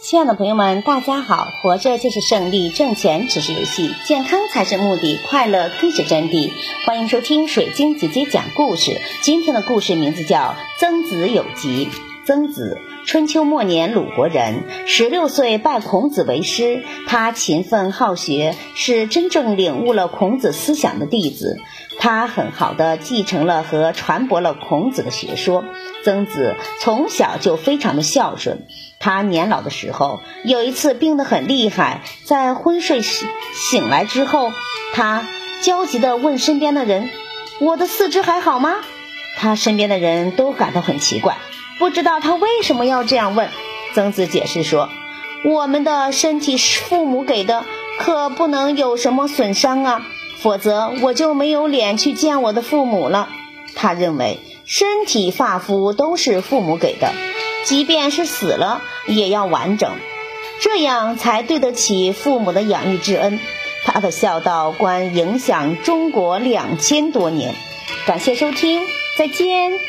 亲爱的朋友们，大家好！活着就是胜利，挣钱只是游戏，健康才是目的，快乐更是真谛。欢迎收听水晶姐姐讲故事。今天的故事名字叫《曾子有疾》。曾子，春秋末年鲁国人，十六岁拜孔子为师。他勤奋好学，是真正领悟了孔子思想的弟子。他很好的继承了和传播了孔子的学说。曾子从小就非常的孝顺。他年老的时候，有一次病得很厉害，在昏睡醒醒来之后，他焦急地问身边的人：“我的四肢还好吗？”他身边的人都感到很奇怪，不知道他为什么要这样问。曾子解释说：“我们的身体是父母给的，可不能有什么损伤啊，否则我就没有脸去见我的父母了。”他认为身体发肤都是父母给的。即便是死了，也要完整，这样才对得起父母的养育之恩。他的孝道观影响中国两千多年。感谢收听，再见。